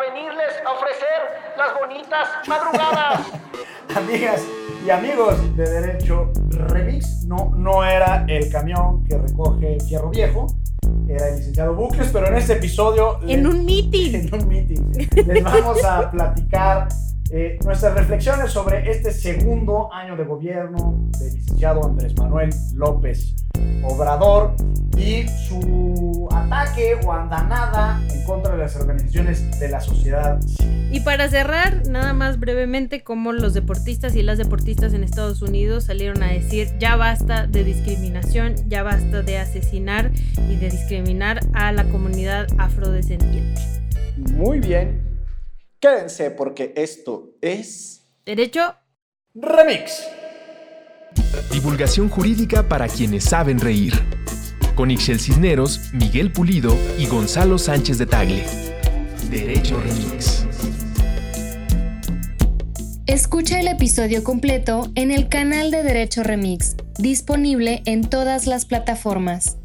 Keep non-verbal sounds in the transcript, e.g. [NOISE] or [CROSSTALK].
venirles a ofrecer las bonitas madrugadas. [LAUGHS] Amigas y amigos de Derecho Remix, no, no era el camión que recoge Fierro Viejo, era el licenciado Bucles, pero en este episodio... En un meeting. [LAUGHS] En un meeting. Les vamos a platicar eh, nuestras reflexiones sobre este segundo año de gobierno del licenciado Andrés Manuel López Obrador y su ataque o andanada en contra de las organizaciones de la sociedad civil. Y para cerrar, nada más brevemente, como los deportistas y las deportistas en Estados Unidos salieron a decir ya basta de discriminación, ya basta de asesinar y de discriminar a la comunidad afrodescendiente. Muy bien, Quédense porque esto es... Derecho Remix. Divulgación jurídica para quienes saben reír. Con Ixel Cisneros, Miguel Pulido y Gonzalo Sánchez de Tagle. Derecho Remix. Escucha el episodio completo en el canal de Derecho Remix, disponible en todas las plataformas.